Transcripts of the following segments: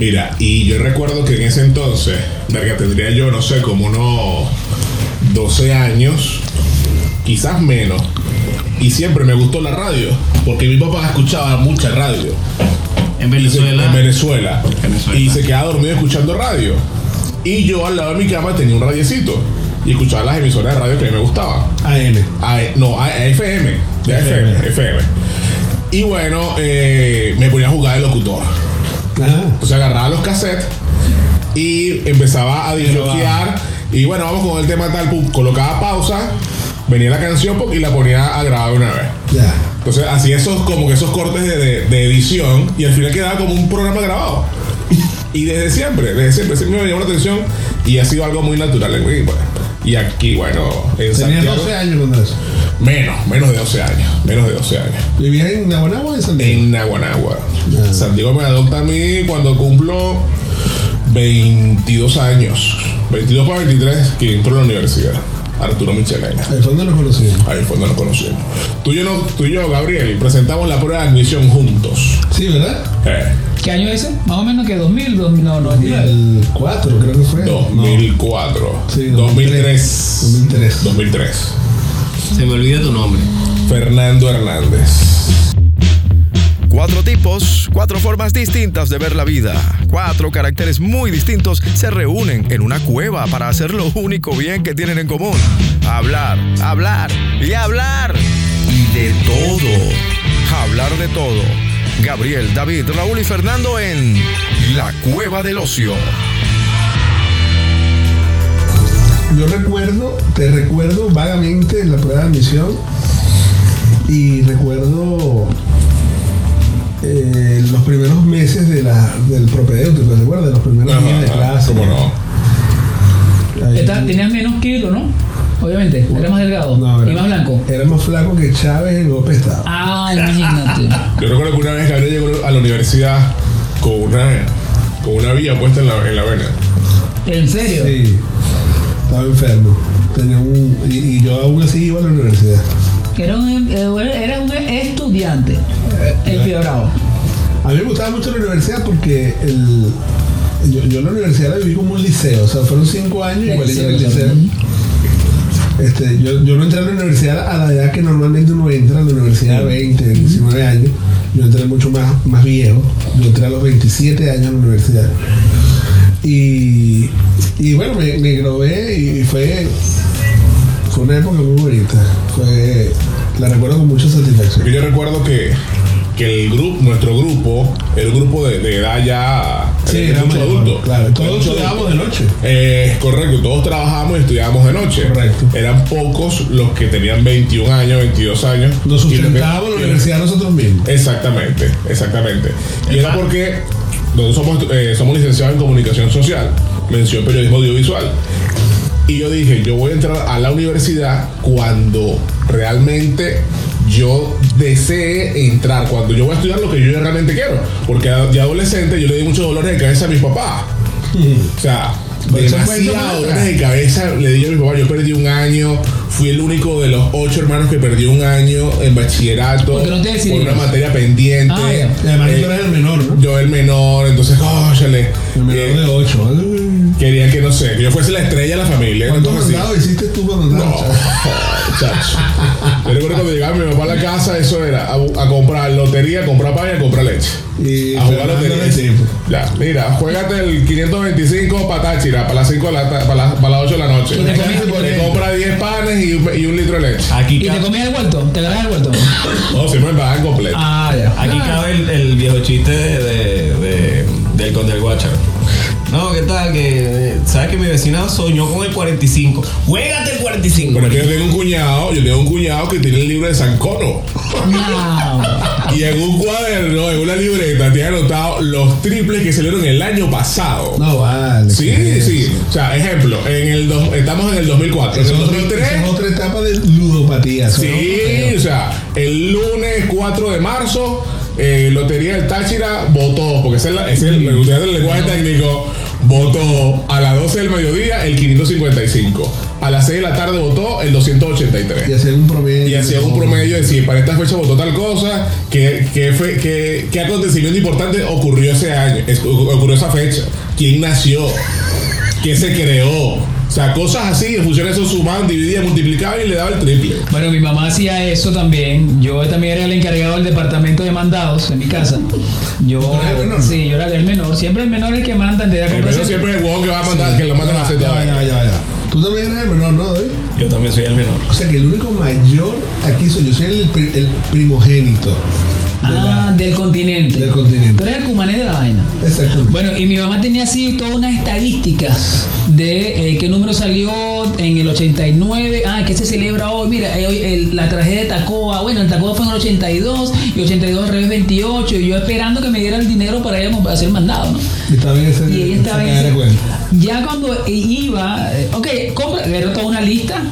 Mira, y yo recuerdo que en ese entonces, verga, tendría yo, no sé, como unos 12 años, quizás menos. Y siempre me gustó la radio, porque mi papá escuchaba mucha radio. En se- Venezuela. En Venezuela. Venezuela. Y se quedaba dormido escuchando radio. Y yo al lado de mi cama tenía un radiecito. Y escuchaba las emisoras de radio que a mí me gustaban. AM. A- no, a, a FM. De FM, FM. Y bueno, eh, me ponía a jugar de locutor. Ajá. Entonces agarraba los cassettes y empezaba a disloquear. Y bueno, vamos con el tema tal. pum, colocaba pausa, venía la canción y la ponía a grabar una vez. Ya. Entonces hacía esos como que esos cortes de, de- de edición y al final quedaba como un programa grabado. Y desde siempre, desde siempre, siempre me llamó la atención y ha sido algo muy natural en mí. bueno. Y aquí, bueno, en Tenía Santiago, 12 años cuando eso. Menos, menos de 12 años, menos de 12 años. ¿Vivía en Naguanagua o en San Diego? En Naguanagua. Ah. San Diego me adopta a mí cuando cumplo 22 años. 22 para 23 que entro a la universidad. Arturo Michelena. Ahí fue donde nos conocimos. Ahí fue donde nos conocimos. Tú y, yo, no- tú y yo, Gabriel, presentamos la prueba de admisión juntos. Sí, ¿verdad? Eh, ¿Qué año es ese? Más o menos que 2000, 2000 no, 99. 2004 creo que fue. 2004. Sí, 2003. 2003. 2003. Se me olvida tu nombre. Fernando Hernández. Cuatro tipos, cuatro formas distintas de ver la vida. Cuatro caracteres muy distintos se reúnen en una cueva para hacer lo único bien que tienen en común. Hablar, hablar y hablar. Y de todo. Hablar de todo. Gabriel, David, Raúl y Fernando en La Cueva del Ocio. Yo recuerdo, te recuerdo vagamente en la prueba de admisión y recuerdo eh, los primeros meses de la, del propedéutico, ¿te acuerdas? De los primeros días de Ajá, clase. ¿Cómo no? Ahí- Esta- Tenías menos kilo, ¿no? Obviamente, era más delgado No, era- y más blanco. Era más flaco que Chávez en golpe de Estado. Ah, imagínate. Yo recuerdo que una vez Gabriel llegó a la universidad con una, con una vía puesta en la, en la vena. ¿En serio? Sí, estaba enfermo. Tenía un, y, y yo aún así iba a la universidad. Era un, eh, era un estudiante empeorado. A mí me gustaba mucho la universidad porque el, yo, yo la universidad la viví como un liceo, o sea, fueron cinco años igualito en el liceo. Este, yo, yo no entré a la universidad a la edad que normalmente uno entra a la universidad, 20, 19 años. Yo entré mucho más, más viejo. Yo entré a los 27 años a la universidad. Y, y bueno, me, me gradué y fue, fue una época muy bonita. Fue, la recuerdo con mucha satisfacción. Yo recuerdo que, que el grupo, nuestro grupo, el grupo de, de edad ya Sí, era era mucho mayor, adulto. claro. Todos mucho estudiábamos de noche. Eh, correcto, todos trabajábamos y estudiábamos de noche. Correcto. Eran pocos los que tenían 21 años, 22 años. Nos sustentábamos la universidad nosotros mismos. Exactamente, exactamente. Y era porque nosotros somos, eh, somos licenciados en comunicación social, mención periodismo audiovisual. Y yo dije, yo voy a entrar a la universidad cuando realmente yo desee entrar, cuando yo voy a estudiar lo que yo realmente quiero. Porque de adolescente yo le di muchos dolores de cabeza a mis papás. O sea, demasiados dolores de cabeza le di a mi papá. Yo perdí un año, fui el único de los ocho hermanos que perdió un año en bachillerato ¿Por no una materia pendiente. Ah, ya. Y además Eh, eres el menor, ¿no? yo el menor, entonces, cóchale. El menor eh, de 8. Querían que no sé, que yo fuese la estrella de la familia. ¿Cuántos mandados hiciste tú cuando No, chacho. Yo recuerdo cuando llegaba mi papá a la casa, eso era a, a comprar lotería, a comprar pan y a comprar leche. Y a jugar lotería. Ya, mira, juégate el 525 para Táchira, para las 5 de la para las, para las 8 de la noche. Y te compra 10 panes y un, y un litro de leche. Aquí, ¿Y te comías el vuelto? ¿Te agarras el vuelto? No, siempre me pagan completo. Ah, ya. aquí cabe el, el viejo chiste de, de- de- del con del Guachar. No, ¿qué tal? Que eh, sabes que mi vecina soñó con el 45. ¡Juégate el 45! Bueno, es que yo tengo un cuñado, yo tengo un cuñado que tiene el libro de San Cono. No. Y en un cuaderno, en una libreta, tiene anotado los triples que salieron el año pasado. No, vale. Sí, ¿qué es sí. O sea, ejemplo, en el dos- estamos en el 2004. En el es otra- 2003, esa es otra etapa de ludopatía. sí, o sea, el lunes 4 de marzo, eh, Lotería del Táchira votó, porque ese es, la- ese es el, el lenguaje técnico, votó a las 12 del mediodía el 555. A las 6 de la tarde votó el 283. Y hacían un promedio. Y hacía un promedio de si para esta fecha votó tal cosa, qué, qué, qué- qué acontecimiento importante ocurrió ese año, ocurrió esa fecha, quién nació, qué se creó. O sea, cosas así, en función de eso sumaban, dividían, multiplicaban y le daba el triple. Bueno, mi mamá hacía eso también. Yo también era el encargado del departamento de mandados en mi casa. Yo, ¿Tú eras el menor? sí, yo era el menor. Siempre el menor es el que manda. De El menor siempre es el huevón que va a mandar, que lo mandan a hacer Ya, todo. ya, ya, ya. Tú también eres el menor, ¿no, David? Yo también soy el menor. O sea que el único mayor aquí soy yo, soy el primogénito. La- Ah, del continente. Del continente. Tú eres el cumané de la vaina. Exactamente. Bueno, y mi mamá tenía así todas unas estadísticas de eh, qué número salió en el 89, ah, qué se celebra hoy, mira, eh, hoy el- la tragedia de Tacoa, bueno, el Tacoa fue en el 82 y 82 al revés 28 y yo esperando que me diera el dinero para ir a hacer mandado, ¿no? Y estaba en ese. Y ella estaba ese-. Ya cuando iba, eh, ok, compra, era toda una lista.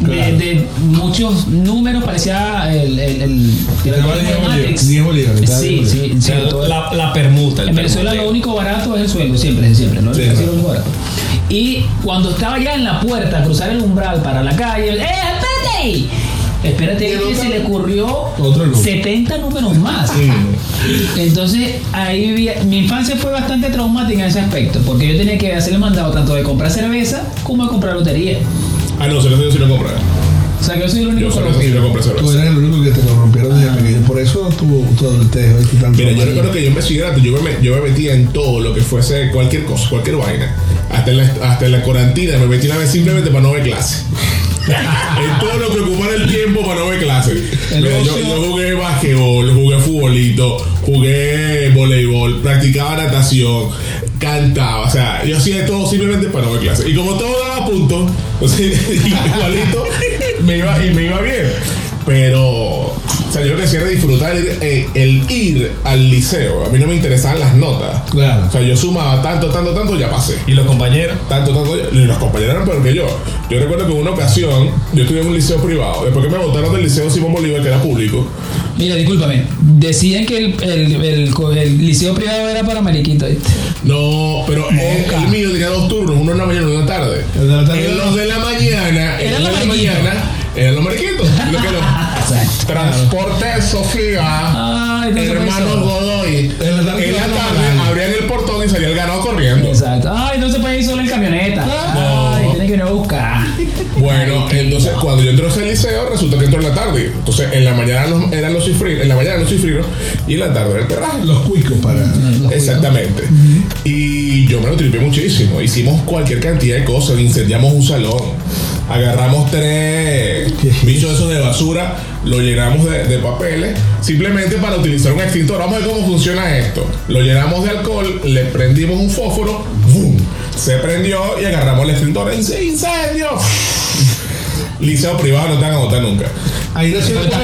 De, Claro. de muchos números, parecía el, el, el, el 10 Matrix. bolívares, 10 bolívares, estaba Sí, 10 sí, O sí, sea, todo- la, la permuta. el en Venezuela lo único barato es el sueldo, siempre, siempre, ¿no? Sí, lo único barato. Y cuando estaba ya en la puerta, a cruzar el umbral para la calle, ¡eh, espérate! Espérate que se le ocurrió Otro número. 70 números más. Entonces, ahí vi- mi infancia fue bastante traumática en ese aspecto, porque yo tenía que hacerle mandado tanto de comprar cerveza como de comprar lotería. Ah, no, se lo yo sí lo compré. O sea, que yo soy el Yo único solo sí corrompido. lo compré Tú cerveza. eres el único que te corrompieron desde pequeño. Por eso tu, tu adultez hoy tú tanto. Mira, yo recuerdo que yo en bachillerato yo me, yo me metía en todo lo que fuese cualquier cosa, cualquier vaina. Hasta en la, hasta en la cuarentena me metí una vez simplemente para no ver clase. en todo lo que ocupara el tiempo para no ver clase. El Mira, yo, ocio- yo jugué basquetbol, jugué futbolito, jugué voleibol, practicaba natación, cantaba. O sea, yo hacía de todo simplemente para no ver clase. Y como todo daba puntos, entonces igualito me iba, y me iba bien. Pero, o sea, yo lo que hacía era disfrutar el, eh, el ir al liceo. A mí no me interesaban las notas. Claro. O sea, yo sumaba tanto, tanto, tanto, ya pasé. Y los compañeros. Tanto, tanto, y los compañeros eran peor que yo. Yo recuerdo que en una ocasión, yo estuve en un liceo privado. Después que me votaron del liceo Simón Bolívar, que era público. Mira, discúlpame. Decían que el, el, el, liceo privado era para mariquitos. No, pero el, mío tenía dos turnos, uno en la mañana y uno en la tarde. La En los de la mañana, en los de la mañana, eran los mariquitos. Lo que. Transporte Sofía, Ay, hermanos eso. Godoy. En la tarde En la era tarde la- abrían el portón y salía el ganado corriendo. Exacto. Ay, no se puede ir solo en camioneta. No. Que ir a buscar. Bueno, entonces cuando yo entré a ese liceo, resulta que entró en la tarde. Entonces en la mañana los- eran los cifrinos, en la mañana los cifrinos y en la tarde era el perraje. Los cuicos para. Exactamente. Y yo me lo tripé muchísimo. Hicimos cualquier cantidad de cosas. Incendiamos un salón. Agarramos tres bichos esos de basura. Lo llenamos de, de papeles. Simplemente para utilizar un extintor. Vamos a ver cómo funciona esto. Lo llenamos de alcohol. Le prendimos un fósforo. ¡Bum! Se prendió y agarramos el extintor. ¡Ince- ¡Incendio! Liceo privado no te van a votar nunca. Ahí nació Porque la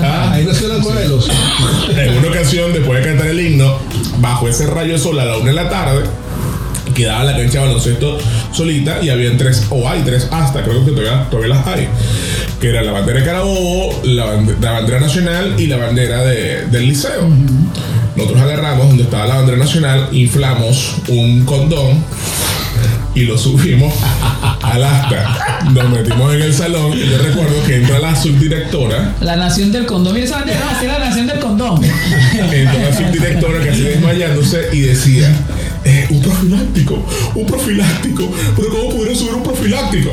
cueva Ah. Ahí nació la cueva del ocio. En una ocasión, después de cantar el himno, bajo ese rayo de sol a la una de la tarde, quedaba la cancha de baloncesto solita y habían tres, o hay tres hasta, creo que todavía, todavía las hay, que era la bandera de Carabobo, la bandera nacional y la bandera de- del liceo. Nosotros agarramos donde estaba la bandera nacional, inflamos un condón y lo subimos al asta. Nos metimos en el salón y yo recuerdo que entra la subdirectora La nación del condón. Mira esa bandera, así la nación del condón. Entró la subdirectora casi desmayándose y decía, "Eh, un profiláctico, un profiláctico, pero ¿cómo pudieron subir un profiláctico?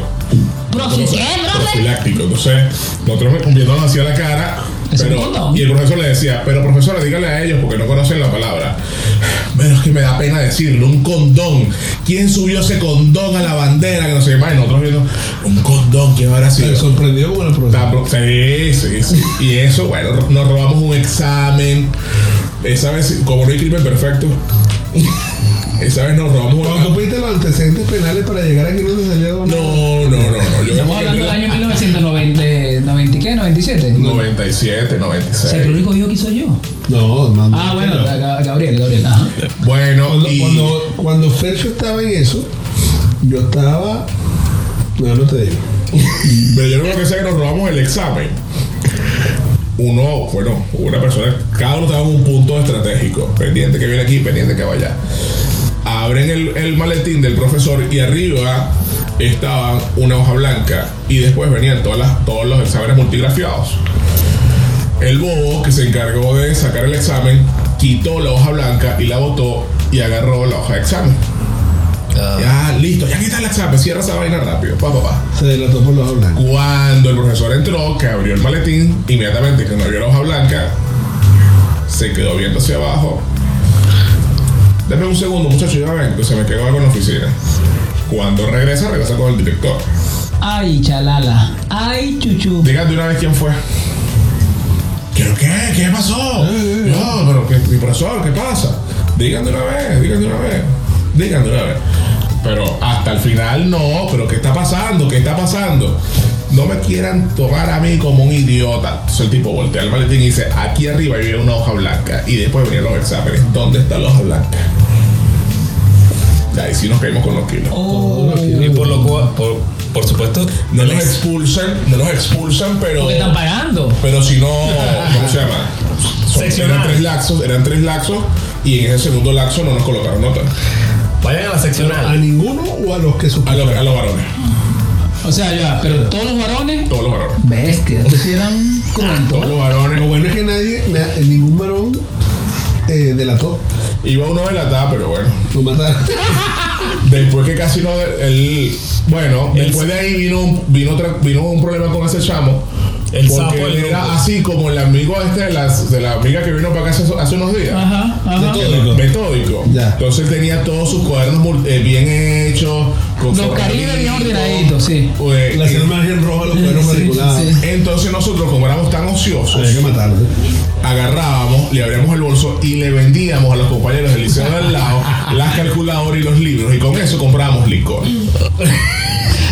Profiláctico, entonces nosotros viéndonos hacia la cara, pero, y el profesor le decía, pero profesora, dígale a ellos porque no conocen la palabra. Pero es que me da pena decirlo, un condón. ¿Quién subió ese condón a la bandera? Que no sé más. Y nosotros viendo, un condón, ¿quién habrá sido? Se sorprendió con el profesor. pro- Sí, sí, sí. Y eso, bueno, nos robamos un examen. Esa vez, como no hay crimen perfecto, esa vez nos robamos tú pediste los antecedentes penales para llegar aquí, no te salió. No, no, no, no. Yo Estamos hablando del año 1990, 90, ¿qué? 97. 97, O sea, que el 96. único viejo que soy yo. No, no. no. Ah, bueno, Ga- Gabriel, Gabriel. Ajá. Bueno, Cuando, y cuando, cuando Fercho estaba en eso, yo estaba. No, no te digo. pero yo creo que sé que nos robamos el examen. Uno, bueno, una persona, cada uno estaba en un punto estratégico, pendiente que viene aquí, pendiente que vaya. Abren el, el maletín del profesor y arriba estaba una hoja blanca y después venían todas las, todos los exámenes multigrafiados. El bobo que se encargó de sacar el examen quitó la hoja blanca y la botó y agarró la hoja de examen. Ya, listo, ya quita el examen, cierra esa vaina rápido, pa, pa, pa. Se delató por los blancos. Cuando el profesor entró, que abrió el maletín, inmediatamente que no vio la hoja blanca, se quedó viendo hacia abajo. Deme un segundo, muchacho, ya ven, que se me quedó algo en la oficina. Cuando regresa, regresa con el director. Ay, chalala. Ay, chuchu. Dígame de una vez quién fue. ¿Qué? ¿Qué? ¿Qué pasó? No, pero ¿qué, mi profesor, ¿qué pasa? Digan de una vez, digan de una vez, digan de una vez. Pero hasta el final no, pero ¿qué está pasando? ¿Qué está pasando? No me quieran tomar a mí como un idiota. Entonces el tipo voltea el maletín y dice, aquí arriba había una hoja blanca. Y después venían los exámenes. ¿Dónde está la hoja blanca? Y ahí sí nos caímos con los kilos. Oh, Y por lo cual, por, por supuesto, No los expulsan, no los expulsan, pero... porque están pagando. Pero si no, ¿cómo se llama? Son- eran tres laxos, eran tres laxos y en ese segundo laxo no nos colocaron nota. vayan a la ¿A seccional. ninguno o a los que A los, a los varones, O sea, ya, pero todos los varones. todos los varones. Bestia, estos sí eran cruentos. Todos los varones. Lo bueno es que nadie, na- ningún varón eh, delató. Iba uno de la tada, pero bueno. Lo mataron. Después que casi no, él, bueno, después de ahí vino, un- vino, otra, vino un problema con ese chamo. El porque sapo él era así como el amigo este de, las, de la amiga que vino para acá hace, hace unos días. Ajá, ajá. Metódico. Metódico. Ya. Entonces tenía todos sus cuadernos eh, bien hechos. Con Los caribes bien ordenaditos, sí. La eh, hacían más en rojo los matriculados. sí. Entonces nosotros, como éramos tan ociosos, Había que matarlo. agarrábamos, le abríamos el bolso y le vendíamos a los compañeros del liceo de al lado las calculadoras y los libros y con eso comprábamos licor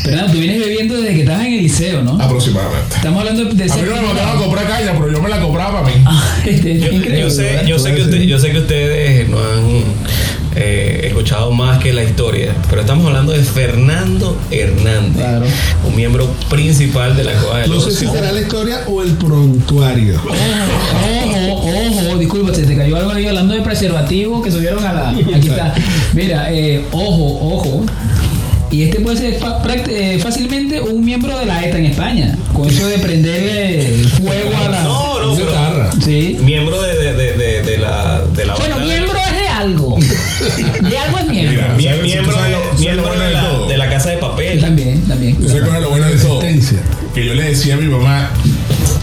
Pero nada, tú vienes bebiendo desde que estabas en el liceo, ¿no? aproximadamente. Estamos hablando de A mí no me mandaban a comprar caña, pero yo me la compraba para mí. Ah, este, Yo, increíble, yo sé, ¿verdad? yo, sé que usted- yo sé que ustedes no han eh, escuchado más que la historia, pero estamos hablando de Fernando Hernández, Claro. un miembro principal de la Cueva del No sé si será la historia o el prontuario. Ojo, ojo, disculpa, se te cayó algo ahí hablando de preservativo que subieron a la. Aquí está. Mira, eh, ojo, ojo. Y este puede ser eh, fácilmente un miembro de la ETA en España. Con eso de prenderle el fuego a la. No, no, pero Guitarra. Sí. miembro de, de, de, de, de la de la Bueno, miembro de. De algo es miembro. Mira, Mie- ¿sabes- miembro, sabes de, lo- sabes miembro lo bueno de, de la, todo? de la casa de papel. También, también. ¿Tú sabes cuál es lo bueno de todo? Que yo le decía a mi mamá,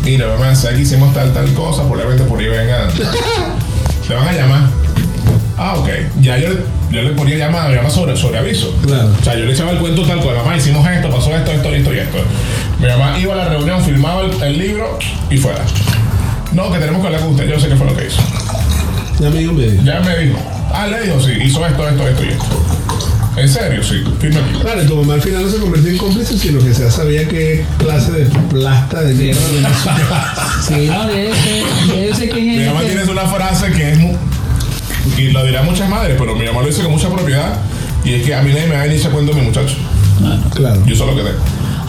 mira mamá, ¿sabes que hicimos tal, tal cosa? Probablemente por ahí vengan. Te van a llamar. Ah, ok. Ya yo, yo le ponía llamada, llamada sobre, sobre aviso. Claro. O sea, yo le echaba el cuento tal cual, mamá, hicimos esto, pasó esto, esto, esto y esto. Mi mamá iba a la reunión, filmaba el, el libro y fuera. No, que tenemos que hablar con usted, yo sé qué fue lo que hizo. Ya me dio medio. Ya me dijo. Ah, le dijo, sí, hizo esto, esto, esto y esto. En serio, sí, firme aquí. Claro, tu mamá al final no se convirtió en cómplice, sino que ya sabía qué clase de plasta de mierda Sí, no, de ese, de ese quién Mi mamá este. tiene una frase que es y lo dirán muchas madres, pero mi mamá lo dice con mucha propiedad. Y es que a mí nadie me va a venir ese cuento mi muchacho. Claro. Yo sé lo que tengo.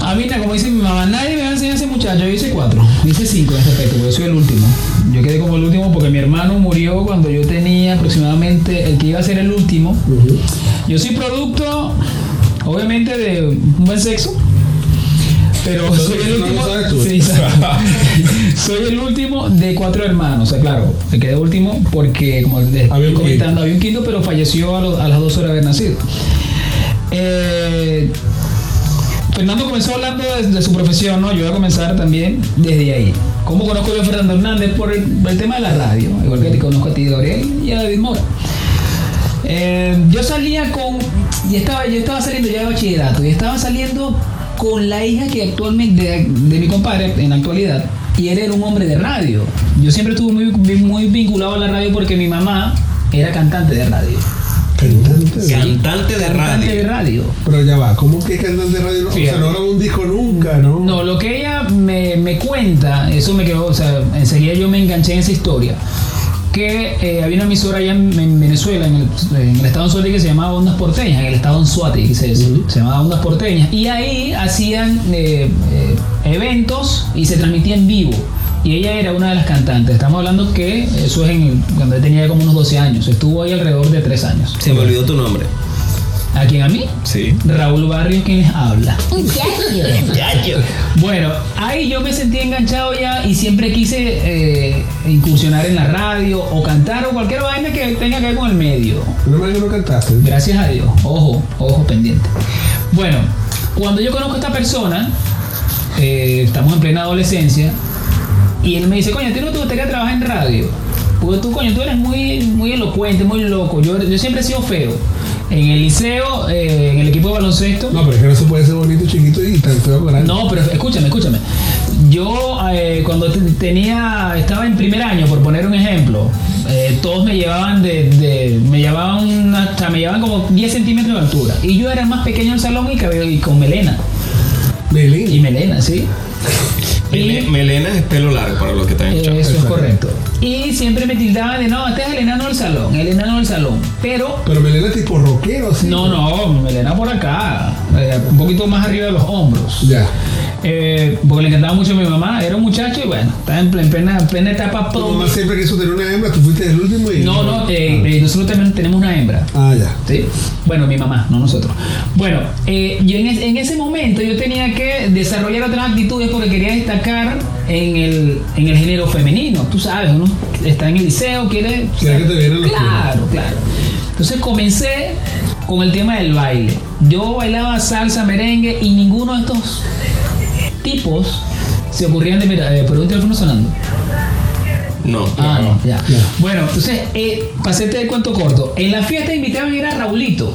A mí, como dice mi mamá, nadie me va a enseñar a ese muchacho. Yo hice cuatro, hice cinco en este aspecto, porque yo soy el último. Yo quedé como el último porque mi hermano murió cuando yo tenía aproximadamente el que iba a ser el último. Yo soy producto, obviamente, de un buen sexo. Pero Entonces, soy el último. sí, soy el último de cuatro hermanos. O sea, claro, me quedé último porque, como les estoy comentando, había un quinto, pero falleció a, a las dos horas de haber nacido. Eh, Fernando comenzó hablando de, su profesión, ¿no? Yo voy a comenzar también desde ahí. ¿Cómo conozco yo a Fernando Hernández? Por el, por el tema de la radio, igual que te conozco a ti, Gabriel, y a David Mora. Eh, yo salía con. Y estaba, yo estaba saliendo ya de bachillerato, y estaba saliendo con la hija que actualmente, de, de mi compadre en la actualidad, y él era un hombre de radio. Yo siempre estuve muy, muy vinculado a la radio porque mi mamá era cantante de radio. Cantante. de- Cantante de Cantante de radio. radio. Pero ya va, ¿cómo que cantante de radio? No, o sea, no grabó un disco nunca, ¿no? No, lo que ella me, me cuenta, eso me quedó, o sea, enseguida yo me enganché en esa historia. Que eh, había una emisora allá en, en Venezuela, en el, en el estado de Suárez, que se llamaba Ondas Porteñas, en el estado de Anzuate, que se, se llamaba Ondas Porteñas. Y ahí hacían eh, eh, eventos y se transmitía en vivo. Y ella era una de las cantantes. Estamos hablando que eso es en, cuando ella tenía como unos 12 años. Estuvo ahí alrededor de 3 años. Se me olvidó tu nombre. ¿A quién? ¿A mí? Sí. Raúl Barrios quien les habla. Bueno, ahí yo me sentí enganchado ya y siempre quise eh, incursionar en la radio o cantar o cualquier vaina que tenga que ver con el medio. Que no cantaste. Gracias a Dios. Ojo, ojo pendiente. Bueno, cuando yo conozco a esta persona, eh, estamos en plena adolescencia, y él me dice, coño, ¿a ti no te gustaría trabajar en radio? Porque tú, coño, tú eres muy, muy elocuente, muy loco. Yo, yo siempre he sido feo. En el liceo, eh, en el equipo de baloncesto. No, pero es que no se puede ser bonito, chiquito y tan feo grande. No, pero escúchame, escúchame. Yo eh, cuando te- tenía, estaba en primer año, por poner un ejemplo, eh, todos me llevaban de, de- me llevaban hasta me llevaban como 10 centímetros de altura. Y yo era el más pequeño del salón y, cabello, y con melena. Melín. Y melena, sí. Mele- Melena es pelo largo para los que están escuchando. Eso es correcto. Y siempre me tildaban de, no, este es el enano del salón, el enano del salón. Pero Pero Melena tipo rockero, así. no, no, melena por acá, eh, un poquito más arriba de los hombros. Ya. Eh, porque le encantaba mucho a mi mamá, era un muchacho y bueno, estaba en plena, plena, plena etapa Tu mamá siempre quiso tener una hembra, tú fuiste el último y. No, no, eh, eh, nosotros también tenemos una hembra. Ah, ya. ¿sí? Bueno, mi mamá, no nosotros. Bueno, eh, yo en, es- en ese momento yo tenía que desarrollar otras actitudes porque quería destacar en el, en el género femenino. Tú sabes, uno está en el liceo, quiere... Quiere que te los Claro, claro. Entonces comencé con el tema del baile. Yo bailaba salsa, merengue y ninguno de estos tipos se ocurrían de... Mira, eh, por un teléfono sonando. No. Ah, no, ya. Ya. Bueno, entonces, eh, pasé este cuento corto. En la fiesta invitaban a ir a Raulito.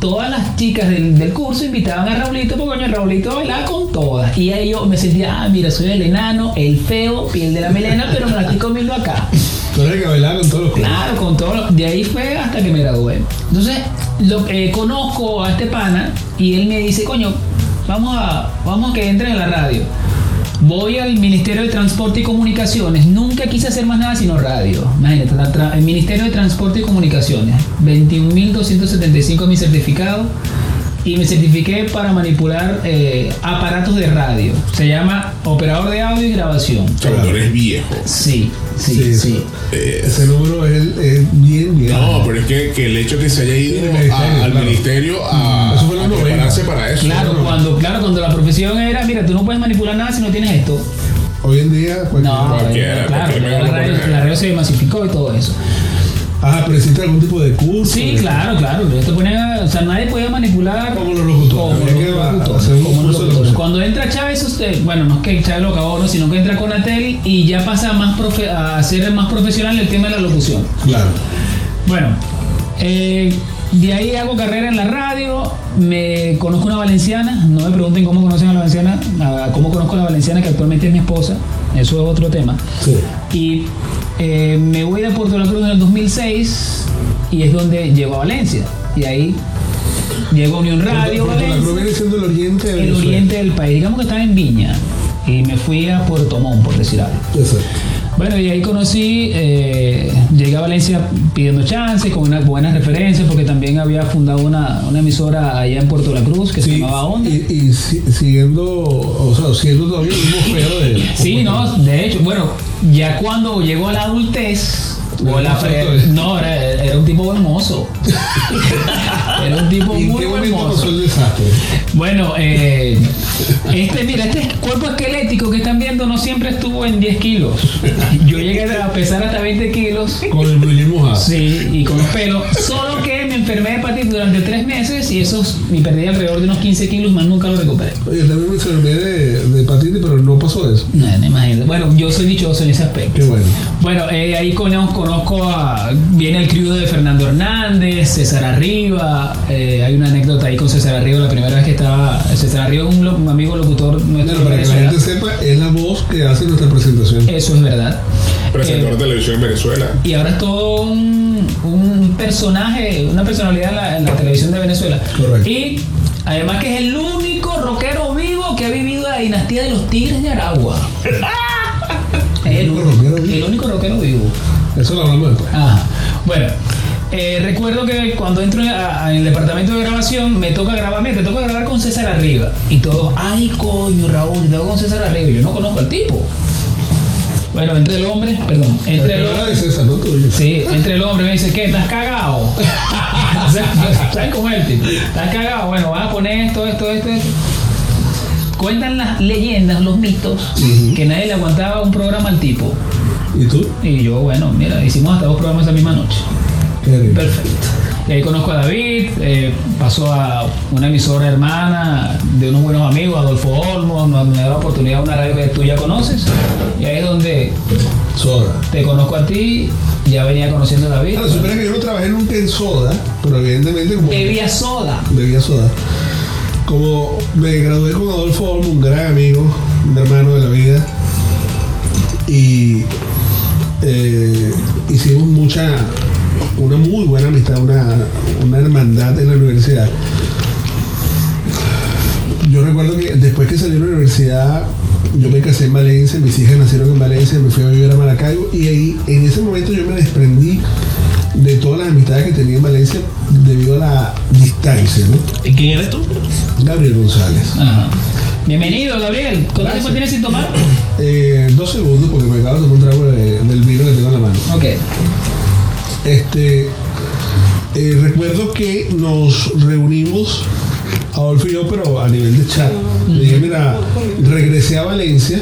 Todas las chicas del, del curso invitaban a Raulito porque coño, Raulito bailaba con todas. Y ahí yo me sentía, ah, mira, soy el enano, el feo, piel de la melena, pero me la estoy comiendo acá. Tú eres el que bailaba con todos los clubes. Claro, con todo. lo- De ahí fue hasta que me gradué. Entonces, lo, eh, conozco a este pana y él me dice, coño, vamos a, vamos a que entre en la radio. Voy al Ministerio de Transporte y Comunicaciones. Nunca quise hacer más nada sino radio. Imagínate, el Ministerio de Transporte y Comunicaciones. 21.275 mi certificado. Y me certifiqué para manipular eh, aparatos de radio. Se llama operador de audio y grabación. Tú eres viejo. Sí, sí, sí. Ese número es, es bien, bien. No, pero es que, que el hecho que se haya ido Sí, el ministerio, a- al claro. ministerio a, Eso fue en a los prepararse 90. para eso. Claro, ¿no? cuando, claro, cuando la profesión era, mira, tú no puedes manipular nada si no tienes esto. Hoy en día, cualquiera. No, Cualquiera, claro, cualquiera la radio, la radio se masificó y todo eso. Ah, pero hiciste algún tipo de curso. Sí, claro, claro. Yo te ponía, o sea, nadie podía manipular Como los locutores, Como los locutores, como los locutores. Cuando entra Chávez, usted, bueno, no es que Chávez lo acabó, no, sino que entra con Atel y ya pasa más profe- a ser más profesional el tema de la locución. Claro. Bueno, eh, de ahí hago carrera en la radio, me conozco una valenciana, no me pregunten cómo conocen a la valenciana, a cómo conozco a la valenciana que actualmente es mi esposa, eso es otro tema. Sí. Y eh, me voy de Puerto La Cruz en el 2006 y es donde llego a Valencia. Y ahí llego a Unión Radio, Puerto La Cruz viene siendo el oriente de el oriente del país. Digamos que estaba en Viña y me fui a Puerto Montt, por decir algo. Exacto. Bueno, y ahí conocí, eh, llegué a Valencia pidiendo chances, con unas buenas referencias, porque también había fundado una, una emisora allá en Puerto La Cruz que se llamaba Onda. y, y si- siguiendo, o sea, siendo todavía el mismo feo de él. Sí, no, de hecho, bueno, ya cuando llegó a la adultez, no, era, era un tipo hermoso. era un tipo ¿Y en muy qué hermoso. el desastre? Bueno, eh, este, mira, este cuerpo esquelético que están viendo no siempre estuvo en 10 kilos. Yo llegué a pesar hasta 20 kilos. Con el jean mojado. Sí, y con los pelos. Solo que me enfermé de hepatitis durante 3 meses y eso y perdí alrededor de unos 15 kilos, más nunca lo recuperé. Oye, también me enfermé de, de hepatitis, pero no pasó eso. No, no imagínate. Bueno, yo soy dichoso en ese aspecto. Qué bueno. Bueno, eh, ahí conozco, conozco a. Viene el crew de Fernando Hernández, César Arriba. eh, hay una anécdota ahí con César Arriba, la primera vez que estaba. César Arriba es un, amigo locutor nuestro. Bueno, para que la gente sepa, es la voz que hace nuestra presentación. Eso es verdad. Presentador Eh, de televisión en Venezuela. y ahora es todo un, un personaje, una personalidad en la, en la televisión de Venezuela. Correcto. Y además que es el único rockero vivo que ha vivido la dinastía de los Tigres de Aragua. Es el, único rockero vivo. el único rockero vivo. Eso lo hablamos después. Ajá. Bueno, eh, recuerdo que cuando entro a- a- en el departamento de grabación me toca grabar, mira, te toca grabar con César Arriba. Y todos, ay coño, Raúl, te toca con César Arriba. Yo no conozco al tipo. Bueno, entre el hombre, perdón, entre el hombre. no. Sí, entre el hombre me dice, ¿qué? ¿Estás cagado? ¿Sabes cómo es el tipo? ¿Estás cagado? Bueno, vas a poner esto, esto, esto, esto. Cuentan las leyendas, los mitos, que nadie le aguantaba un programa al tipo. ¿Y tú? Y yo, bueno, mira, hicimos hasta dos programas esa misma noche. Qué rico. Perfecto. Y ahí conozco a David, eh, pasó a una emisora hermana de unos buenos amigos, Adolfo Olmo, me da la oportunidad una radio que tú ya conoces. Y ahí es donde Soda. te conozco a ti, ya venía conociendo a David. Claro, supera que yo no trabajé nunca en soda, pero evidentemente como Bebía soda. bebía soda. Como me gradué con Adolfo Olmo, un gran amigo, un hermano de la vida, y eh, hicimos mucha, una muy buena amistad, una, una hermandad en la universidad. Yo recuerdo que después que salí de la universidad, yo me casé en Valencia, mis hijas nacieron en Valencia, me fui a vivir a Maracaibo y ahí en ese momento yo me desprendí de todas las amistades que tenía en Valencia debido a la distancia, ¿no? ¿Y quién eres tú? Gabriel González. Ajá. Bienvenido, Gabriel. ¿Cuánto tiempo tienes sin tomar? Eh, dos segundos porque me acabo de tomar un trago de- del vino que tengo en la mano. Ok. Este, eh, recuerdo que nos reunimos, Adolfo y yo, pero a nivel de chat. Le dije, mira, regresé a Valencia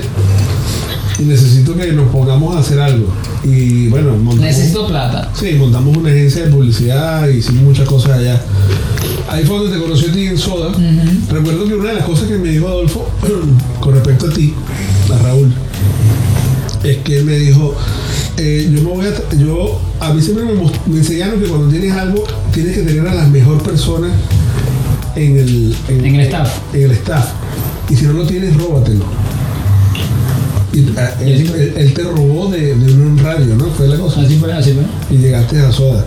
y necesito que nos pongamos a hacer algo. Y bueno, montamos, Necesito plata. sí, montamos una agencia de publicidad, hicimos muchas cosas allá. Ahí fue donde te conocí a ti en Soda. Recuerdo que una de las cosas que me dijo Adolfo con respecto a ti, a Raúl, es que él me dijo, eh, yo me voy a, yo, a mí siempre me, enseñaron que cuando tienes algo, tienes que tener a las mejores personas en el, En el staff. En el staff. Y si no lo tienes, róbatelo. Y, ah, Yo él, él- él te robó de, de un radio, ¿no? Fue la cosa. Así fue, así fue. Y llegaste a Soda.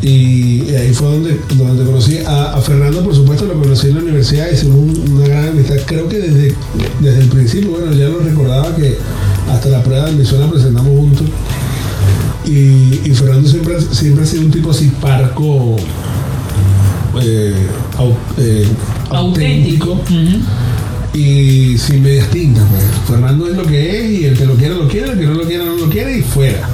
Y ahí fue donde, donde conocí a, a Fernando, por supuesto, lo conocí en la universidad, hicimos un- una gran amistad. Creo que desde, desde el principio, bueno, ya lo recordaba que hasta la prueba de admisión la presentamos juntos. Y, y Fernando siempre, siempre ha sido un tipo así parco, eh, au- eh, Auténtico. Y sin medias tintas. Pues. Fernando es lo que es y el que lo quiere lo quiere, el que no lo quiere no lo quiere y fuera.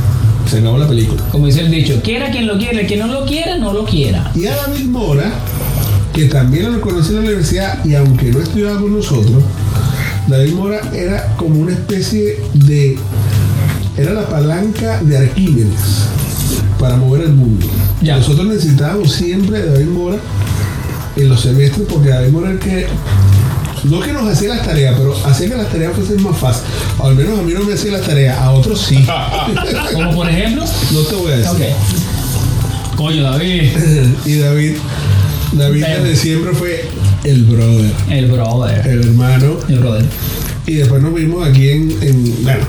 Se acabó la película. Como dice el dicho, quiera quien lo quiera, el que no lo quiera, no lo quiera. Y a David Mora, que también lo conocí en la universidad y aunque no estudiaba con nosotros, David Mora era como una especie de... Era la palanca de Arquímedes para mover el mundo. Ya. Nosotros necesitábamos siempre de David Mora en los semestres porque David Mora era el que... No que nos hacía las tareas, pero hacía que las tareas fuesen más fáciles. O al menos a mí no me hacía las tareas, a otros sí. Como por ejemplo. no te voy a decir. Coño, David. y David, David Pero- desde siempre fue el brother, El brother. el hermano. El brother. Y después nos vimos aquí en, en- bueno,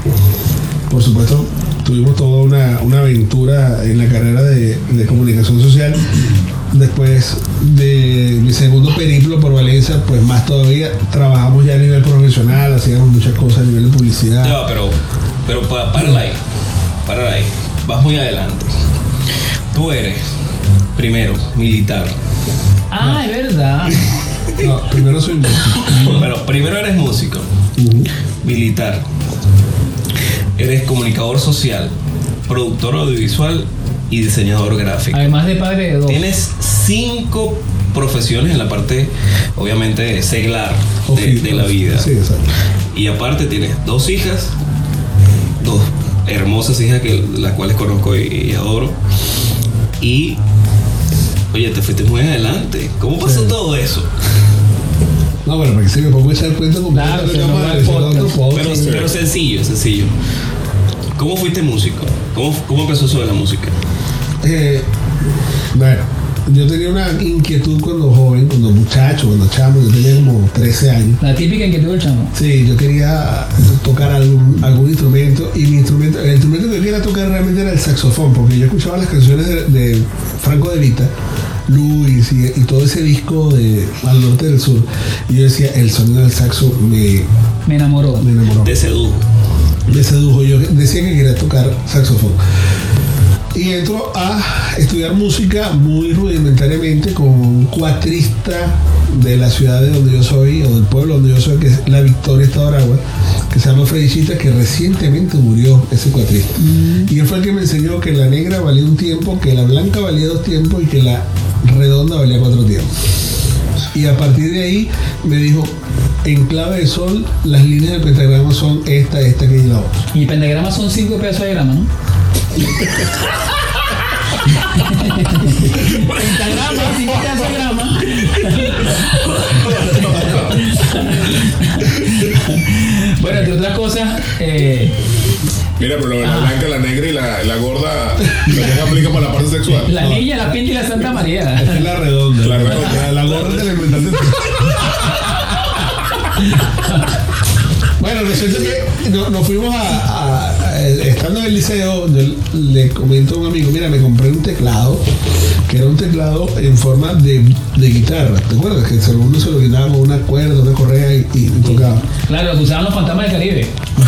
por supuesto, tuvimos toda una, una aventura en la carrera de, de comunicación social. Después de mi segundo periplo por Valencia, pues más todavía, trabajamos ya a nivel profesional, hacíamos muchas cosas a nivel de publicidad. Ya, pero, pero pa- párala ahí. Párala ahí. Vas muy adelante. Tú eres, primero, militar. Ah, es verdad. No, primero soy músico. Pero primero eres músico, militar. Eres comunicador social, productor audiovisual y diseñador gráfico. Además de padre de dos. Tienes cinco profesiones en la parte, obviamente, seglar de, la vida. Sí, exacto. Y aparte tienes dos hijas, dos hermosas hijas que las cuales conozco y, y adoro. Y oye, te fuiste muy adelante. ¿Cómo pasó Sí. todo eso? No, bueno, porque si me pongo a echar cuenta con Claro, se va el podcast. Pero, pero sencillo, sencillo. ¿Cómo fuiste músico? ¿Cómo, cómo empezó eso de la música? Eh, bueno, yo tenía una inquietud cuando joven, cuando muchacho, cuando chamo, yo tenía como 13 años. La típica en que tuvo el chamo. Sí, yo quería tocar algún, algún instrumento y mi instrumento, el instrumento que yo quería tocar realmente era el saxofón, porque yo escuchaba las canciones de, de Franco de Vita, Luis y, y todo ese disco de Al Norte del Sur. Y yo decía, el sonido del saxo me, Me enamoró. me enamoró Te sedujo. me sedujo. Yo decía que quería tocar saxofón. Y entro a estudiar música muy rudimentariamente con un cuatrista de la ciudad de donde yo soy, o del pueblo donde yo soy, que es la Victoria, Estado Aragua, que se llama Freddy Chita, que recientemente murió ese cuatrista. Y él fue el que me enseñó que la negra valía un tiempo, que la blanca valía dos tiempos y que la redonda valía cuatro tiempos. Y a partir de ahí me dijo, en clave de sol, las líneas del pentagrama son esta, esta, que y la otra. Y pentagrama son 5 pesos de grama, ¿no? Pentagrama, 5 pesos de grama. bueno, entre otras cosas, eh, Mira, pero la blanca, la negra y la, la gorda también aplica para la parte sexual. la niña, la pinta y la Santa María. Esta es la redonda. La redonda. La gorra te la inventaste. Bueno, resulta que no- nos fuimos a, a- a- Estando en el liceo, yo le comento a un amigo: Mira, me compré un teclado, que era un teclado en forma de, de guitarra. ¿Te acuerdas? Que uno se lo quitaba con una cuerda, una correa y, y tocaba. Claro, lo que usaban los fantasmas del Caribe.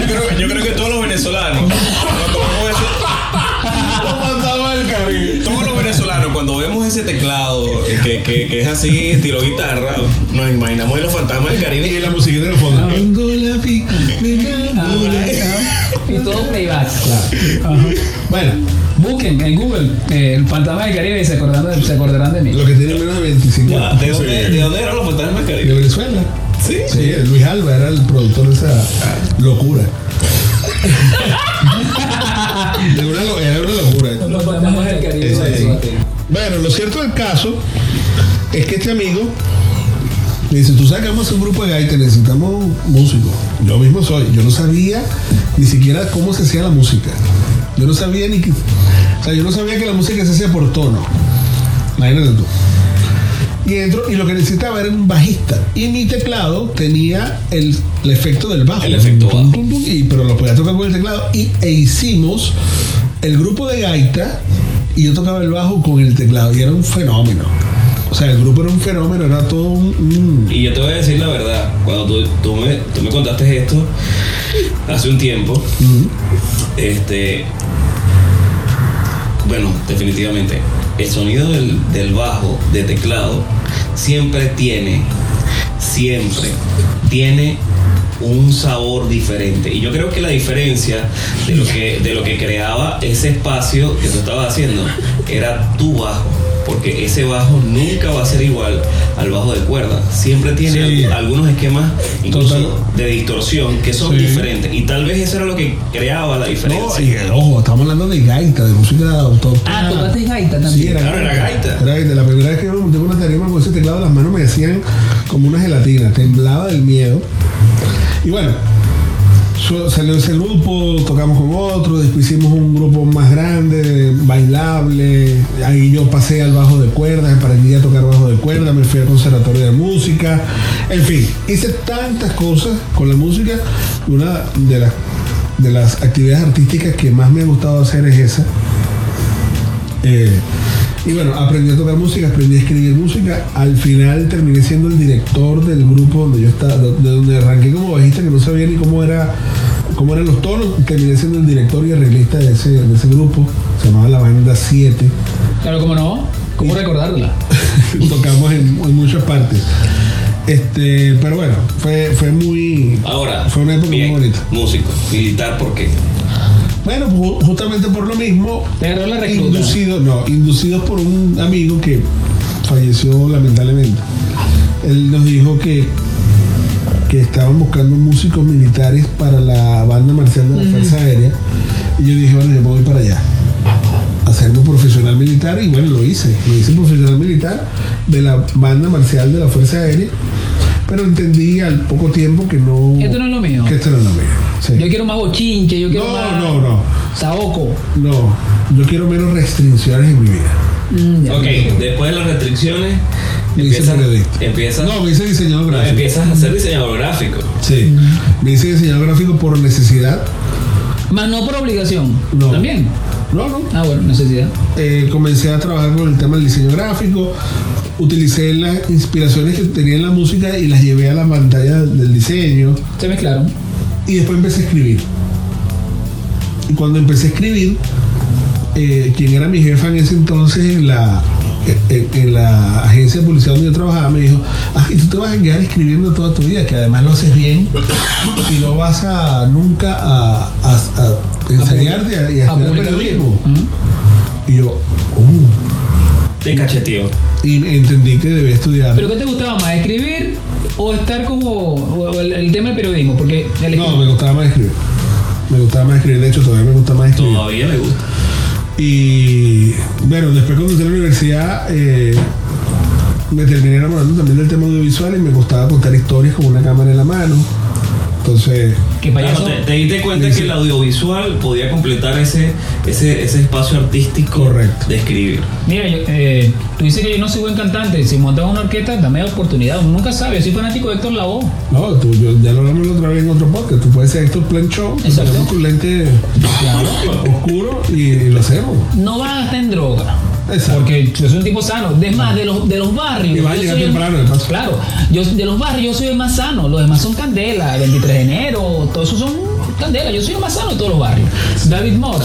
Yo creo, yo creo que todos los venezolanos, cuando vemos ese- todos los venezolanos, cuando vemos ese teclado que, que, que es así, estilo guitarra, nos imaginamos en los fantasmas del Y Caribe. la musiquita en el fondo. Y todo playback. Claro. Bueno, Busquen en Google eh, el fantasma del Caribe y se acordarán de, se acordarán de mí. lo que tiene menos de 25 Ya, años. ¿De dónde, ¿De dónde eran los fantasmas del De Caribe? Venezuela. Sí. Sí, Luis Alba era el productor de esa locura. De una era una locura. Los fantasmas del Caribe. Bueno, lo cierto del caso es que este amigo me dice, tú sabes que vamos a hacer un grupo de gaita, necesitamos músicos. Yo mismo soy. Yo no sabía ni siquiera cómo se hacía la música. Yo no sabía ni que... O sea, yo no sabía que la música se hacía por tono. Imagínate tú. Y entro y lo que necesitaba era un bajista. Y mi teclado tenía el, el efecto del bajo. El efecto Tum, bajo. tum, tum, y, pero lo podía tocar con el teclado. Y, e hicimos el grupo de gaita y yo tocaba el bajo con el teclado. Y era un fenómeno. O sea, el grupo era un fenómeno, era todo un... Y yo te voy a decir la verdad, cuando tú, tú me, tú me contaste esto hace un tiempo, este, bueno, definitivamente, el sonido del, del bajo, de teclado, siempre tiene, siempre tiene un sabor diferente. Y yo creo que la diferencia de lo que, de lo que creaba ese espacio que tú estabas haciendo era tu bajo. Porque ese bajo nunca va a ser igual al bajo de cuerda. Siempre tiene Sí. algunos esquemas incluso Total. de distorsión que son Sí. diferentes. Y tal vez eso era lo que creaba la No, diferencia. y, ojo, estamos hablando de gaita, de música autóctona. Ah, tocaste gaita también. Sí, era Claro, era gaita. Era gaita. La primera vez que yo me monté con una tarima con ese teclado, las manos me hacían como una gelatina. Temblaba del miedo. Y bueno, salió ese grupo, tocamos con otro, después hicimos un grupo más grande, bailable. Ahí yo pasé al bajo de cuerdas, aprendí a tocar bajo de cuerdas, me fui al conservatorio de música. En fin, hice tantas cosas con la música. Una de las, de las actividades artísticas que más me ha gustado hacer es esa. Eh, y bueno, aprendí a tocar música, aprendí a escribir música. Al final terminé siendo el director del grupo donde yo estaba, de de donde arranqué como bajista, que no sabía ni cómo era, cómo eran los tonos. Terminé siendo el director y arreglista de ese, de ese grupo. Se llamaba la banda 7. Claro, ¿cómo no? ¿Cómo recordarla? Tocamos en, en muchas partes. Este, pero bueno, fue, fue muy. Ahora, Fue una época bien, muy bonita. músico, militar, ¿por qué? Bueno, ju- justamente por lo mismo, la inducido, no, inducidos por un amigo que falleció lamentablemente. Él nos dijo que, que estaban buscando músicos militares para la banda marcial de la Fuerza Aérea. Y yo dije, bueno, yo voy para allá. Hacerme profesional militar y bueno, lo hice. Lo hice profesional militar de la banda marcial de la Fuerza Aérea. Pero entendí al poco tiempo que no... Esto no es lo mío. Que esto no es lo mío. Sí. Yo quiero más bochinche, yo quiero No, más. no, no. Saoco. No, yo quiero menos restricciones en mi vida. Mm. Ok, después de las restricciones, Me hice empiezas, periodista. empiezas, No, me hice diseñador no, gráfico. empiezas a ser diseñador gráfico. Sí, me hice diseñador gráfico por necesidad. Más no por obligación. No. También. No, no. Ah, bueno, necesidad. Eh, comencé a trabajar con el tema del diseño gráfico. Utilicé las inspiraciones que tenía en la música y las llevé a la pantalla del diseño. Se mezclaron. Y después empecé a escribir. y cuando empecé a escribir, eh, quien era mi jefa en ese entonces en la, en, en la agencia de publicidad donde yo trabajaba, me dijo, ah, y tú te vas a quedar escribiendo toda tu vida, que además lo haces bien y no vas a nunca a, a, a enseñarte a, y a periodismo. bien. Y yo, uh, De cacheteo. y entendí que debía estudiar. ¿Pero qué te gustaba más, escribir o estar como o el, el tema del periodismo? Porque el No, me gustaba más escribir. Me gustaba más escribir, de hecho todavía me gusta más escribir. Todavía le gusta. Y bueno, después cuando entré a la universidad eh, me terminé enamorando también del tema audiovisual y me gustaba contar historias con una cámara en la mano. Entonces, que payaso. Claro, te, te diste cuenta que el audiovisual podía completar ese, ese, ese espacio artístico Correcto. de escribir. Mira, yo, eh, tú dices que yo no soy buen cantante. Si montas una orquesta, dame oportunidad. Uno nunca sabe. Yo soy fanático de Héctor Lavoe. no, tú, yo, ya lo hablamos la otra vez en otro podcast. Tú puedes ser Héctor Plan Show, te Exacto. ponemos con lente oscuro y, y lo hacemos. No vas a gastar en droga. Exacto. Porque yo soy un tipo sano. Es más, de los, de los barrios. Y vas a llegar el- temprano. Claro. Yo, de los barrios yo soy el más sano. Los demás son candela. 23 de enero. Todos esos son candela. Yo soy el más sano de todos los barrios. David Mora.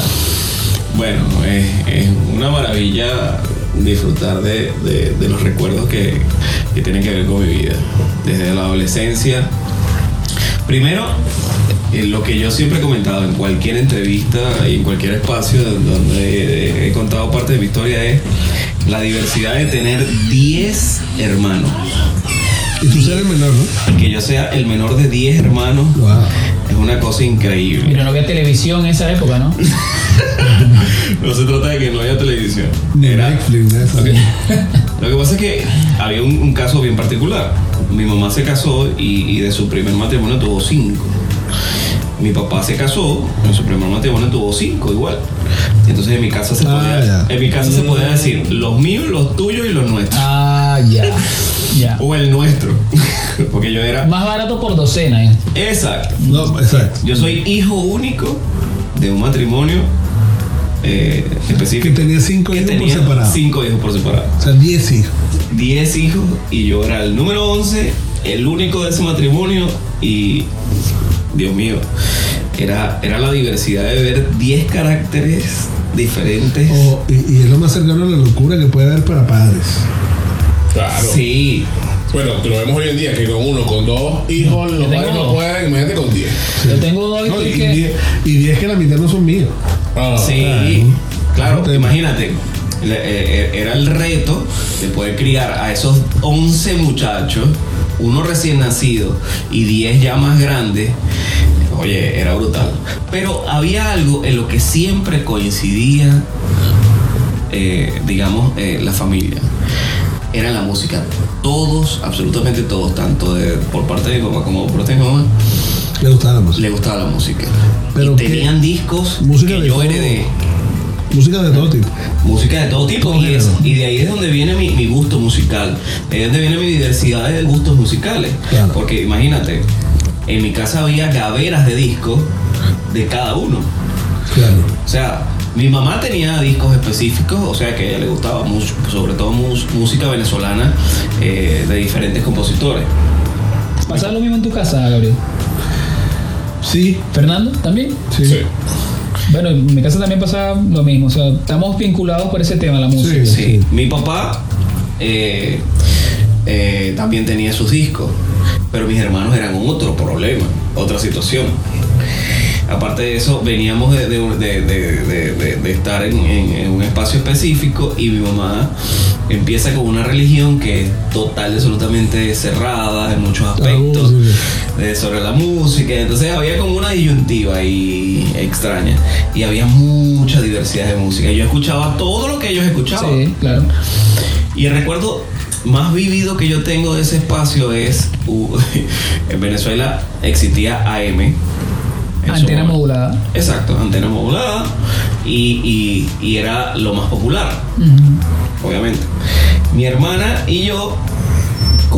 Bueno, es, es una maravilla disfrutar de, de- de los recuerdos que, que tienen que ver con mi vida. Desde la adolescencia. Primero, eh, lo que yo siempre he comentado en cualquier entrevista y en cualquier espacio donde he, contado parte de mi historia es la diversidad de tener 10 hermanos. Y tú ser el menor, ¿no? Que yo sea el menor de 10 hermanos Wow. es una cosa increíble. Mira, no había televisión en esa época, ¿no? No se trata de que no haya televisión. Ni Era- Netflix, eso. Lo que pasa es que había un, un caso bien particular. Mi mamá se casó y, y de su primer matrimonio tuvo cinco. Mi papá se casó, en su primer matrimonio tuvo cinco igual. Entonces en mi casa se Ah, podía, en mi casa se podía decir los míos, los tuyos y los nuestros. Ah, ya. Ya. O el nuestro. Porque yo era. Más barato por docena, ¿eh? Exacto. No, exacto. Yo soy hijo único de un matrimonio eh, específico. Que tenía cinco que hijos por separado. Cinco hijos por separado. O sea, 10 hijos. 10 hijos y yo era el número 11, el único de ese matrimonio y Dios mío, era, era la diversidad de ver 10 caracteres diferentes. O- y, y es lo más cercano a la locura que puede haber para padres. Claro. Sí, Bueno, lo vemos hoy en día, que con uno, con dos hijos, los padres no pueden, imagínate con diez. Yo tengo dos No, y, hijos que. 10 y 10 que la mitad no son míos. Ah, sí, claro, imagínate. le- eh, Era el reto de poder criar a esos 11 muchachos, uno recién nacido y 10 ya más grandes. Oye, era brutal. Pero había algo en lo que siempre coincidía, eh, digamos, eh, la familia. Era la música. Todos, absolutamente todos, tanto de, por parte de mi mamá como por parte de mi mamá, Le gustaba la música. le gustaba la música. Pero tenían discos Música que de yo todo. heredé. Música de todo tipo. Música de todo tipo. Todo Y, es- género. y de ahí es donde viene mi, mi gusto musical. De ahí es donde viene mi diversidad de gustos musicales. Claro. Porque imagínate, en mi casa había gaveras de discos de cada uno. Claro. O sea, mi mamá tenía discos específicos, o sea que a ella le gustaba mucho, sobre todo música venezolana eh, de diferentes compositores. ¿Pasa lo mismo en tu casa, Gabriel? Sí, ¿Fernando? ¿También? sí. Sí. Bueno, en mi casa también pasa lo mismo. O sea, estamos vinculados por ese tema, la música. Sí. Sí, mi papá eh, eh, también tenía sus discos, pero mis hermanos eran otro problema, otra situación. Aparte de eso, veníamos de, de- de- de- de- de- de estar en, en- en un espacio específico y mi mamá empieza con una religión que es total y absolutamente cerrada en muchos aspectos música. De- sobre la música. Entonces había como una disyuntiva ahí extraña y había mucha diversidad de música. Yo escuchaba todo lo que ellos escuchaban. Sí, claro. Y el recuerdo más vivido que yo tengo de ese espacio es uh, en Venezuela existía AM. Antena momento. modulada. Exacto, antena modulada y, y- y era lo más popular, obviamente. Mi hermana y yo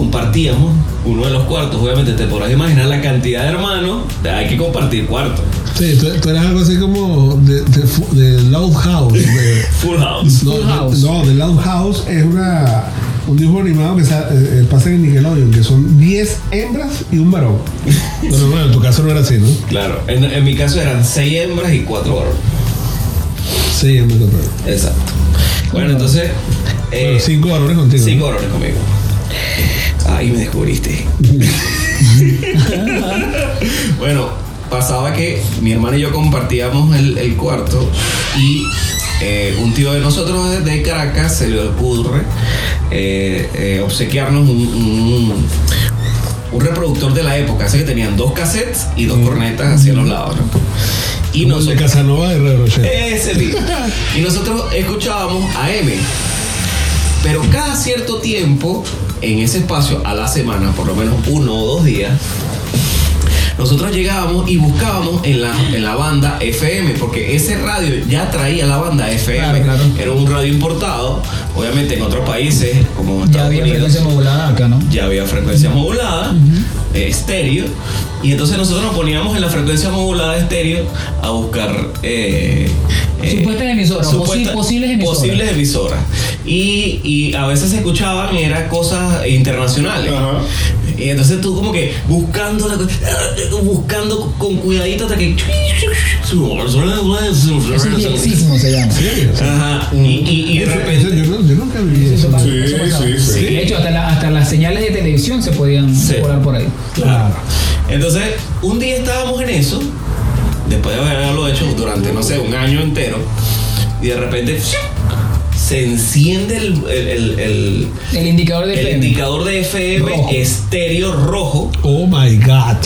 compartíamos uno de los cuartos, obviamente te podrás imaginar la cantidad de hermanos, hay que compartir cuartos. Sí, tú, tú eras algo así como de, de, de Loud House. de- Full house. no, Full de- House. no, The Loud House es una, un dibujo animado que eh, eh, pasa en Nickelodeon, que son 10 hembras y un varón. Bueno, bueno, en tu caso no era así, ¿no? Claro, en, en mi caso eran seis hembras y cuatro varones. Sí, es muy total. Exacto. Bueno, entonces. eh, Bueno, cinco varones contigo. Cinco ¿no? varones conmigo. Ahí me descubriste. bueno, pasaba que mi hermana y yo compartíamos el, el cuarto y eh, un tío de nosotros de- de Caracas se le ocurre eh, eh, obsequiarnos un, un- un reproductor de la época, así que tenían dos cassettes y dos cornetas hacia los lados. ¿no? Y el de nosotros, Casanova de ese mismo. Y nosotros escuchábamos a M. Pero cada cierto tiempo, en ese espacio, a la semana, por lo menos uno o dos días, nosotros llegábamos y buscábamos en la, en la banda FM, porque ese radio ya traía la banda FM. Claro, claro. Era un radio importado, obviamente en otros países, como en Ya Estados había Unidos frecuencia modulada acá, ¿no? ya había frecuencia modulada, eh, estéreo, y entonces nosotros nos poníamos en la frecuencia modulada estéreo a buscar eh, eh, Supuestas emisoras, posi- posibles emisoras. posibles emisoras. Y, y a veces se escuchaban, era cosas internacionales. Ajá. Y entonces tú como que buscando, la- buscando con cuidadito hasta que... Eso se llama. Ajá. Y, y, y de repente... yo, yo nunca viví eso. Sí, sí, sí. De hecho, hasta, la- hasta las señales de televisión se podían Sí. volar por ahí. Claro. Entonces, un día estábamos en eso, después de haberlo hecho durante, no sé, un año entero, y de repente se enciende el, el- el- el- El indicador de el FM. indicador de FM Rojo. estéreo rojo Oh my God.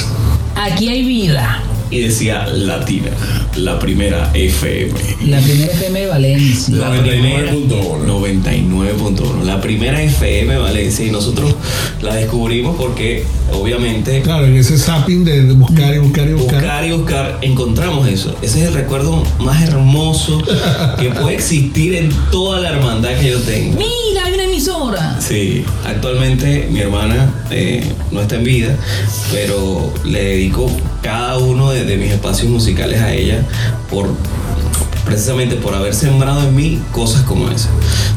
Aquí hay vida. y decía Latina, la primera FM. La primera FM de Valencia. La primera 99.1. 99.1, la primera FM de Valencia y nosotros la descubrimos porque obviamente Claro, en ese zapping de buscar y buscar y buscar. buscar y buscar, encontramos eso. Ese es el recuerdo más hermoso que puede existir en toda la hermandad que yo tengo. Mira, hay una emisora. Sí, actualmente mi hermana eh, no está en vida, pero le dedico cada uno de, de mis espacios musicales a ella por precisamente por haber sembrado en mí cosas como esa.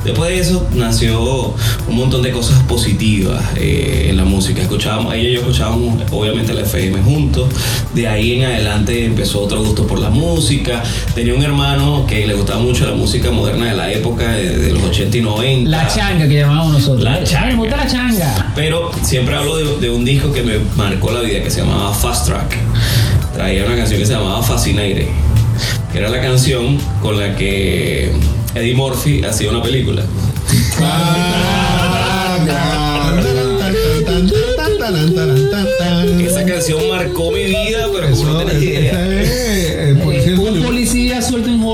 Después de eso nació un montón de cosas positivas eh, en la música. Escuchábamos, ella y yo escuchábamos obviamente la FM juntos. De ahí en adelante empezó otro gusto por la música. Tenía un hermano que le gustaba mucho la música moderna de la época, de, de los 80 y 90. La changa que llamábamos nosotros. La changa. Me gusta la changa. Pero siempre hablo de, de un disco que me marcó la vida, que se llamaba Fast Track. Traía una canción que se llamaba Fascinaire, que era la canción con la que Eddie Murphy hacía una película. Esa canción marcó mi vida, pero como no Eso, tenés idea. esa es, eh, en Un policía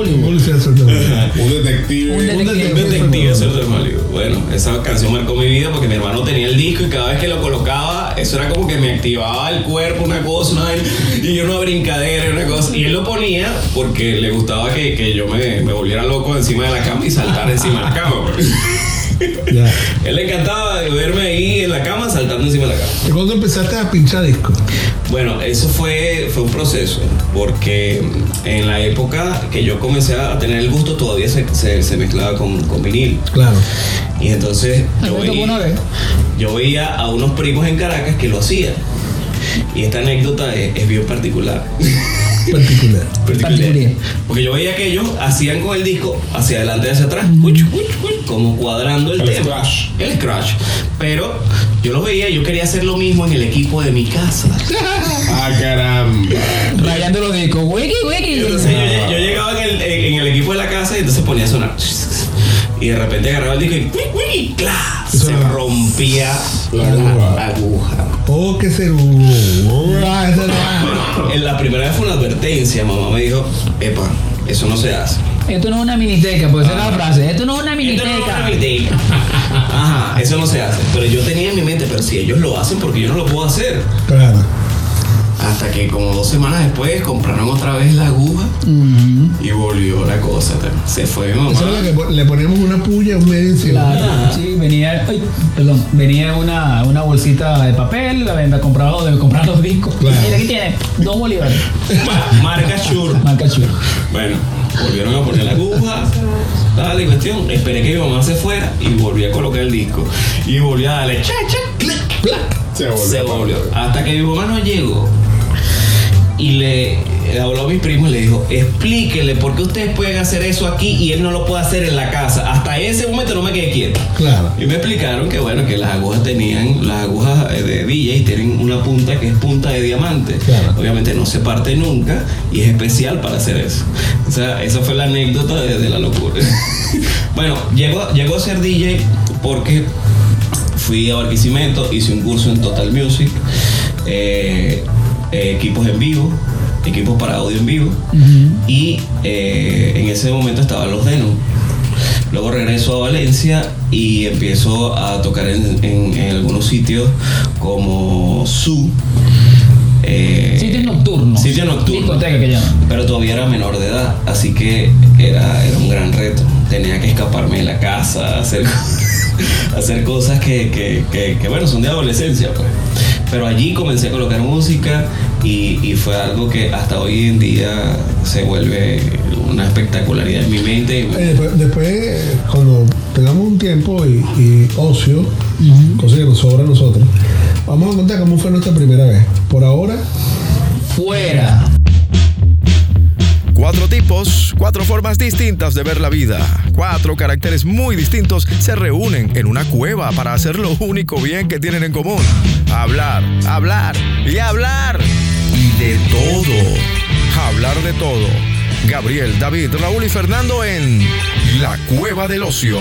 Hollywood. Un detective. Un detective. Un detective suelto en Hollywood. Bueno, esa canción marcó mi vida porque mi hermano tenía el disco y cada vez que lo colocaba, eso era como que me activaba el cuerpo, una cosa, una y una brincadera, y una cosa. Y él lo ponía porque le gustaba que, que yo me, me volviera loco encima de la cama y saltar encima de la cama. porque Ya. él le encantaba verme ahí en la cama saltando encima de la cama. ¿Y cuándo empezaste a pinchar discos? Bueno, eso fue, fue un proceso, porque en la época que yo comencé a tener el gusto todavía se, se- se mezclaba con, con vinil. Claro. Y entonces yo veía, vez. yo veía a unos primos en Caracas que lo hacían. Y esta anécdota es, es bien particular. Particular. Particular. Porque yo veía que ellos hacían con el disco hacia adelante y hacia atrás, uch, uch, uch, como cuadrando el, El tema. scratch. El scratch. Pero yo los veía y yo quería hacer lo mismo en el equipo de mi casa. Ah, caramba. Rayando los discos. Wiki, wiki. Entonces yo, yo llegaba en el, en el equipo de la casa y entonces ponía a sonar. Y de repente agarraba el disco y ¡cuic, cuic! ¡cla! Se era- rompía La la, aguja. la aguja. Oh, que ser un. Ah, era- En la primera vez fue una advertencia. Mamá me dijo: Epa, eso no se hace. Esto no es una miniteca, pues esa es la frase. Esto no es una Esto no es una miniteca. miniteca. Ajá, eso no se hace. Pero yo tenía en mi mente, pero si ellos lo hacen, porque yo no lo puedo hacer. Claro. Hasta que como dos semanas después compraron otra vez la aguja y volvió la cosa. Se fue mi mamá. Eso es lo que po- le ponemos una puya, un medio encima. Claro, sí, venía, ay, perdón, venía una, una bolsita de papel, la venda compraba donde comprar los discos. Claro. Mira, aquí tiene dos bolívares. Ma- Marca Shure. Marca Shure. Bueno, Volvieron a poner la aguja, dale cuestión. Esperé que mi mamá se fuera y volví a colocar el disco. Y volví a darle cha, cha, clic, plac. Se volvió. Se volvió. Hasta que mi mamá no llegó y le habló a mi primo y le dijo, explíquele por qué ustedes pueden hacer eso aquí y él no lo puede hacer en la casa. Hasta ese momento no me quedé quieto. Claro. Y me explicaron que bueno, que las agujas tenían, las agujas eh, de DJ tienen una punta que es punta de diamante. Claro. Obviamente no se parte nunca y es especial para hacer eso. O sea, esa fue la anécdota de, de la locura. bueno, llegó, llegó a ser DJ porque fui a Barquisimeto, hice un curso en Total Music, eh, eh, equipos en vivo, equipos para audio en vivo, y eh, en ese momento estaban los Denon. Luego regreso a Valencia y empiezo a tocar en, en- en algunos sitios como Su. eh, Sitio nocturno. Sitio nocturno. Discoteca que. Pero todavía era menor de edad, así que era, era un gran reto. Tenía que escaparme de la casa, hacer, hacer cosas que, que- que- que, bueno, son de adolescencia, pues. Pero allí comencé a colocar música y, y fue algo que hasta hoy en día se vuelve una espectacularidad en mi mente. Eh, después, después, cuando tengamos un tiempo y, y ocio, cosa que nos sobra a nosotros, vamos a contar cómo fue nuestra primera vez. Por ahora, Fuera. Cuatro tipos, cuatro formas distintas de ver la vida. Cuatro caracteres muy distintos se reúnen en una cueva para hacer lo único bien que tienen en común. Hablar, hablar y hablar. Y de todo. Hablar de todo. Gabriel, David, Raúl y Fernando en La Cueva del Ocio.